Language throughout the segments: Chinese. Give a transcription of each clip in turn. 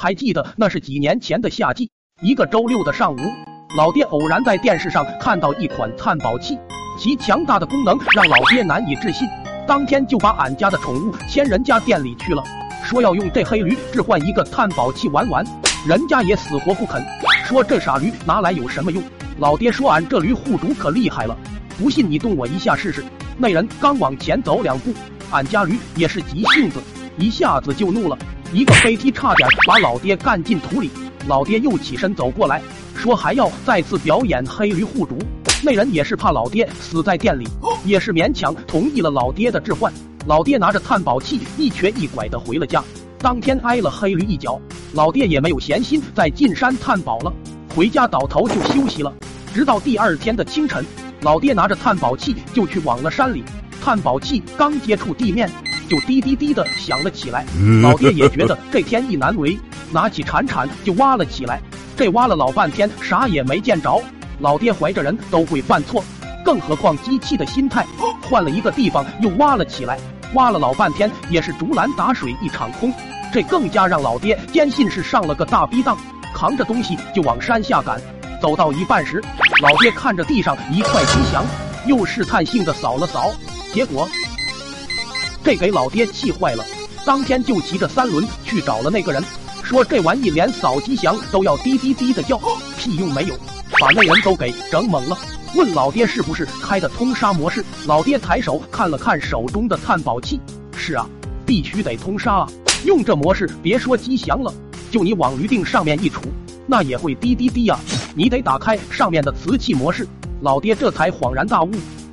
还记得那是几年前的夏季，一个周六的上午，老爹偶然在电视上看到一款探宝器，其强大的功能让老爹难以置信，当天就把俺家的宠物牵人家店里去了，说要用这黑驴置换一个探宝器玩玩，人家也死活不肯，说这傻驴拿来有什么用？老爹说俺这驴护主可厉害了，不信你动我一下试试。那人刚往前走两步，俺家驴也是急性子。一下子就怒了，一个飞机差点把老爹干进土里。老爹又起身走过来，说还要再次表演黑驴护主。那人也是怕老爹死在店里，也是勉强同意了老爹的置换。老爹拿着探宝器一瘸一拐的回了家，当天挨了黑驴一脚。老爹也没有闲心再进山探宝了，回家倒头就休息了。直到第二天的清晨，老爹拿着探宝器就去往了山里。探宝器刚接触地面。就滴滴滴的响了起来，老爹也觉得这天意难违，拿起铲铲就挖了起来。这挖了老半天，啥也没见着。老爹怀着人都会犯错，更何况机器的心态。换了一个地方又挖了起来，挖了老半天也是竹篮打水一场空。这更加让老爹坚信是上了个大逼当，扛着东西就往山下赶。走到一半时，老爹看着地上一块吉祥，又试探性的扫了扫，结果。这给老爹气坏了，当天就骑着三轮去找了那个人，说这玩意连扫吉祥都要滴滴滴的叫，屁用没有，把那人都给整懵了。问老爹是不是开的通杀模式？老爹抬手看了看手中的探宝器，是啊，必须得通杀啊！用这模式，别说吉祥了，就你往驴腚上面一杵，那也会滴滴滴啊！你得打开上面的瓷器模式。老爹这才恍然大悟，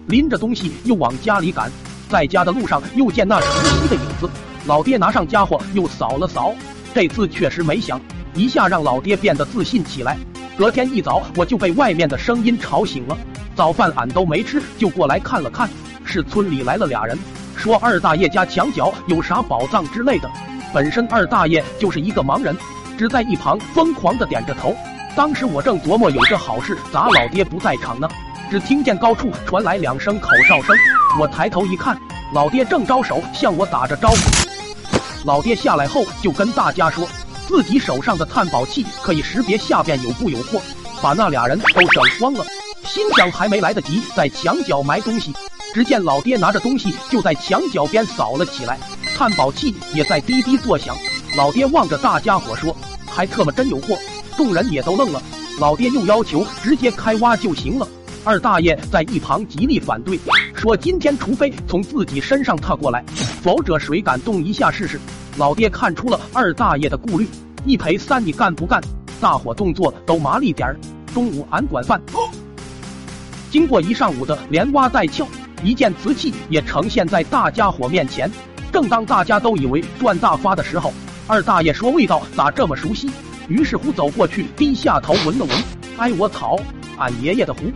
拎着东西又往家里赶。在家的路上又见那熟悉的影子，老爹拿上家伙又扫了扫，这次确实没响，一下让老爹变得自信起来。隔天一早我就被外面的声音吵醒了，早饭俺都没吃就过来看了看，是村里来了俩人，说二大爷家墙角有啥宝藏之类的。本身二大爷就是一个盲人，只在一旁疯狂的点着头。当时我正琢磨有这好事咋老爹不在场呢，只听见高处传来两声口哨声。我抬头一看，老爹正招手向我打着招呼。老爹下来后就跟大家说，自己手上的探宝器可以识别下边有不有货，把那俩人都整慌了。心想还没来得及在墙角埋东西，只见老爹拿着东西就在墙角边扫了起来，探宝器也在滴滴作响。老爹望着大家伙说：“还特么真有货！”众人也都愣了。老爹又要求直接开挖就行了。二大爷在一旁极力反对，说：“今天除非从自己身上踏过来，否则谁敢动一下试试？”老爹看出了二大爷的顾虑，一赔三，你干不干？大伙动作都麻利点儿。中午俺管饭。经过一上午的连挖带撬，一件瓷器也呈现在大家伙面前。正当大家都以为赚大发的时候，二大爷说：“味道咋这么熟悉？”于是乎走过去，低下头闻了闻，哎，我操，俺爷爷的壶！